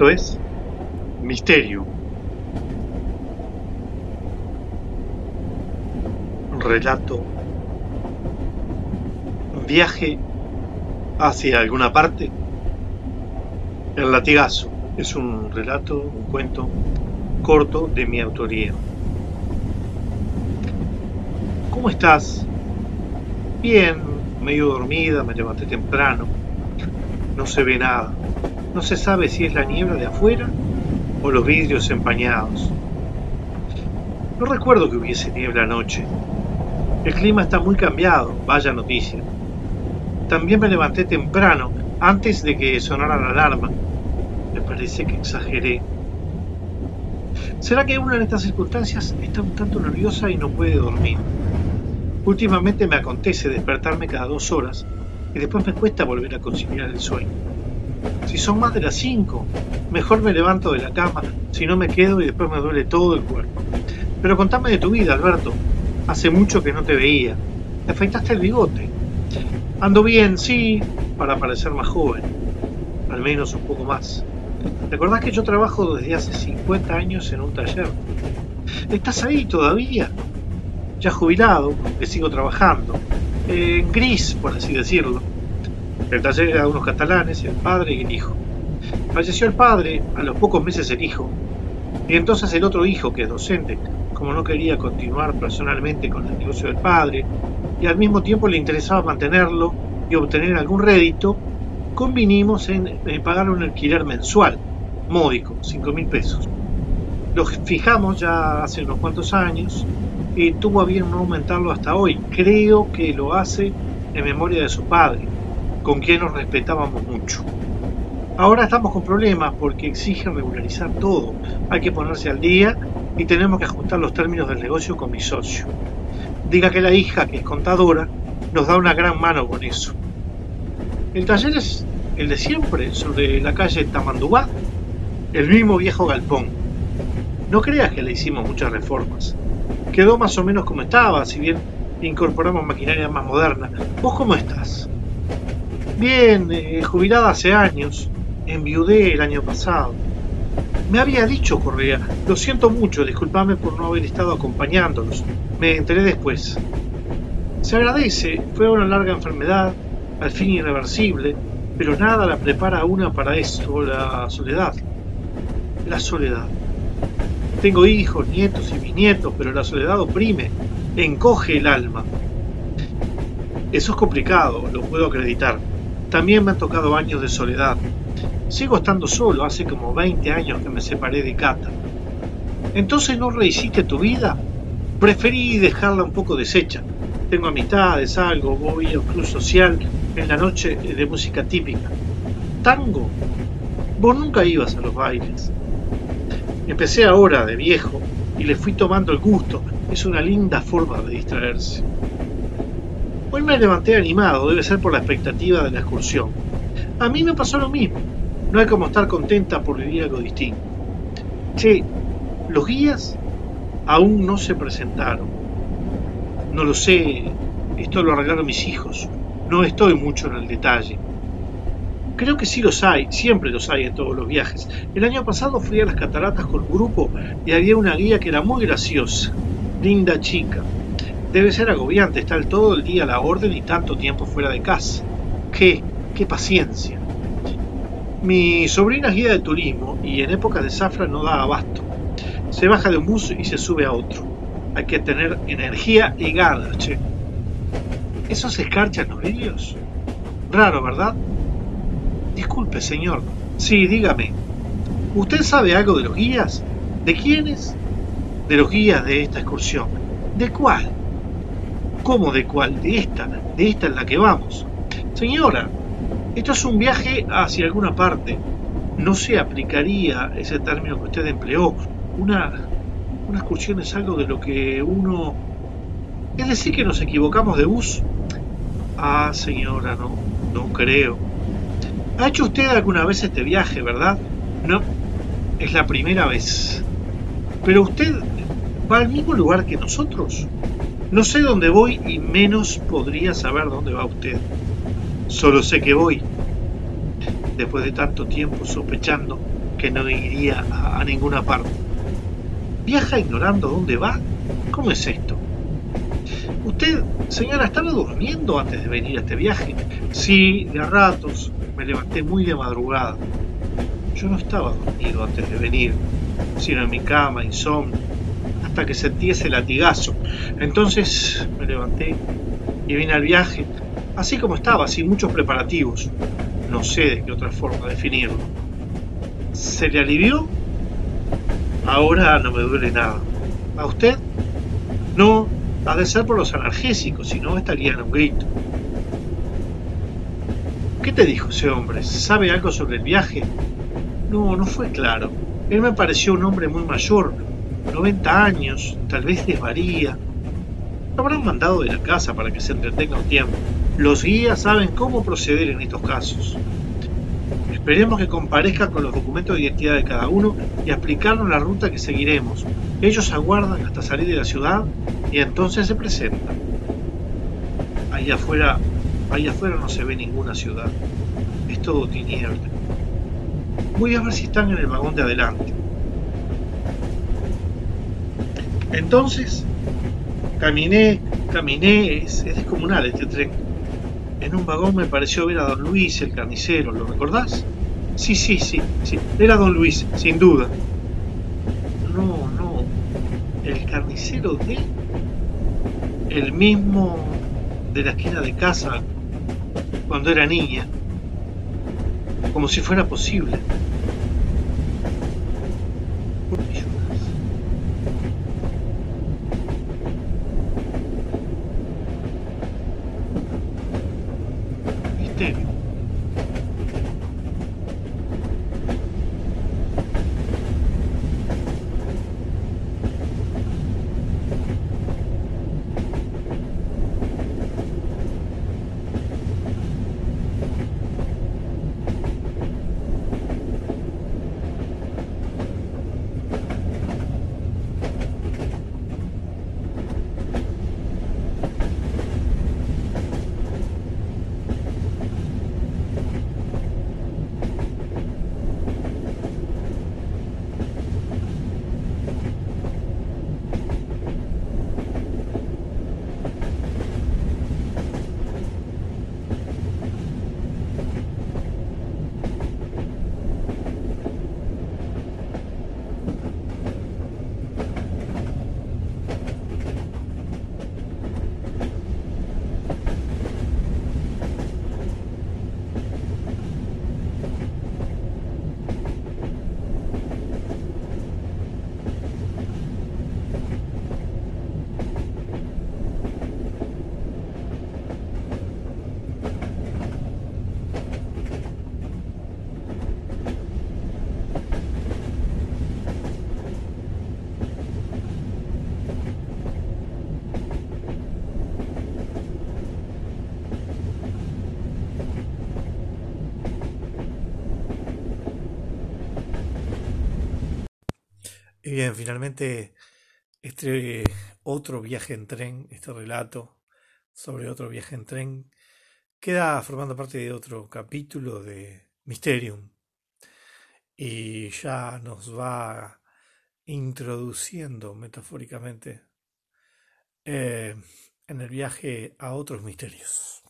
Esto es Misterio. Relato. Viaje hacia alguna parte. El latigazo es un relato, un cuento corto de mi autoría. ¿Cómo estás? Bien, medio dormida, me levanté temprano. No se ve nada. No se sabe si es la niebla de afuera o los vidrios empañados. No recuerdo que hubiese niebla anoche. El clima está muy cambiado, vaya noticia. También me levanté temprano, antes de que sonara la alarma. Me parece que exageré. ¿Será que una en estas circunstancias está un tanto nerviosa y no puede dormir? Últimamente me acontece despertarme cada dos horas y después me cuesta volver a conciliar el sueño. Si son más de las 5, mejor me levanto de la cama, si no me quedo y después me duele todo el cuerpo. Pero contame de tu vida, Alberto. Hace mucho que no te veía. Te afeitaste el bigote. Ando bien, sí, para parecer más joven. Al menos un poco más. ¿Te acordás que yo trabajo desde hace 50 años en un taller? ¿Estás ahí todavía? Ya jubilado, que sigo trabajando. En gris, por así decirlo era de unos catalanes, el padre y el hijo. Falleció el padre, a los pocos meses el hijo, y entonces el otro hijo, que es docente, como no quería continuar personalmente con el negocio del padre, y al mismo tiempo le interesaba mantenerlo y obtener algún rédito, convinimos en, pagar un alquiler mensual, módico, 5 mil pesos. Lo fijamos ya hace unos cuantos años y tuvo a bien no aumentarlo hasta hoy. Creo que lo hace en memoria de su padre con quien nos respetábamos mucho. Ahora estamos con problemas porque exigen regularizar todo. Hay que ponerse al día y tenemos que ajustar los términos del negocio con mi socio. Diga que la hija, que es contadora, nos da una gran mano con eso. El taller es el de siempre, sobre la calle Tamandubá, el mismo viejo galpón. No creas que le hicimos muchas reformas. Quedó más o menos como estaba, si bien incorporamos maquinaria más moderna. ¿Vos cómo estás? Bien, eh, jubilada hace años. Enviudé el año pasado. Me había dicho Correa, lo siento mucho, disculpame por no haber estado acompañándolos. Me enteré después. Se agradece, fue una larga enfermedad, al fin irreversible, pero nada la prepara a una para esto, la soledad. La soledad. Tengo hijos, nietos y bisnietos, pero la soledad oprime, encoge el alma. Eso es complicado, lo puedo acreditar. También me han tocado años de soledad. Sigo estando solo, hace como 20 años que me separé de Cata. ¿Entonces no rehiciste tu vida? Preferí dejarla un poco deshecha. Tengo amistades, algo, voy a un club social en la noche de música típica. ¿Tango? Vos nunca ibas a los bailes. Empecé ahora de viejo y le fui tomando el gusto. Es una linda forma de distraerse. Hoy me levanté animado, debe ser por la expectativa de la excursión. A mí me pasó lo mismo. No hay como estar contenta por vivir algo distinto. Che, los guías aún no se presentaron. No lo sé, esto lo arreglaron mis hijos. No estoy mucho en el detalle. Creo que sí los hay, siempre los hay en todos los viajes. El año pasado fui a las cataratas con un grupo y había una guía que era muy graciosa, linda chica. Debe ser agobiante estar todo el día a la orden y tanto tiempo fuera de casa. ¡Qué, qué paciencia! Mi sobrina es guía de turismo y en épocas de zafra no da abasto. Se baja de un bus y se sube a otro. Hay que tener energía y ganas, che. ¿Eso se escarcha en los vídeos? Raro, ¿verdad? Disculpe, señor. Sí, dígame. ¿Usted sabe algo de los guías? ¿De quiénes? De los guías de esta excursión. ¿De cuál? ¿Cómo de cuál? De esta, de esta en la que vamos. Señora, esto es un viaje hacia alguna parte. No se aplicaría ese término que usted empleó. Una, una excursión es algo de lo que uno... Es decir, que nos equivocamos de bus. Ah, señora, no, no creo. ¿Ha hecho usted alguna vez este viaje, verdad? No, es la primera vez. Pero usted va al mismo lugar que nosotros. No sé dónde voy y menos podría saber dónde va usted. Solo sé que voy. Después de tanto tiempo sospechando, que no iría a, ninguna parte. ¿Viaja ignorando dónde va? ¿Cómo es esto? Usted, señora, estaba durmiendo antes de venir a este viaje. Sí, de a ratos. Me levanté muy de madrugada. Yo no estaba dormido antes de venir, sino en mi cama, insomnio, hasta que sentí ese latigazo. Entonces me levanté y vine al viaje, así como estaba, sin muchos preparativos. No sé de qué otra forma definirlo. ¿Se le alivió? Ahora no me duele nada. ¿A usted? No, ha de ser por los analgésicos, si no estaría en un grito. ¿Qué te dijo ese hombre? ¿Sabe algo sobre el viaje? No, no fue claro. Él me pareció un hombre muy mayor, 90 años, tal vez desvaría. Lo habrán mandado de la casa para que se entretenga un tiempo. Los guías saben cómo proceder en estos casos. Esperemos que comparezca con los documentos de identidad de cada uno y explicarnos la ruta que seguiremos. Ellos aguardan hasta salir de la ciudad y entonces se presentan. Allá afuera, allá afuera no se ve ninguna ciudad. Es todo tiniebla. Voy a ver si están en el vagón de adelante. Entonces, caminé, caminé, es, es descomunal este tren. En un vagón me pareció ver a don Luis, el carnicero, ¿lo recordás? Sí, sí, sí, sí, era don Luis, sin duda. No, no, el carnicero de... El mismo de la esquina de casa cuando era niña. Como si fuera posible. Y bien, finalmente este otro viaje en tren, este relato sobre otro viaje en tren, queda formando parte de otro capítulo de Mysterium y ya nos va introduciendo metafóricamente eh, en el viaje a otros misterios.